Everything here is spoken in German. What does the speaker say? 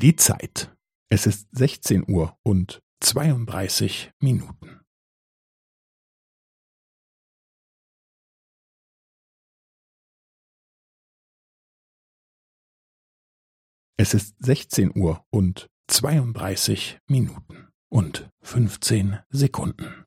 Die Zeit. Es ist 16 Uhr und 32 Minuten. Es ist 16 Uhr und 32 Minuten und 15 Sekunden.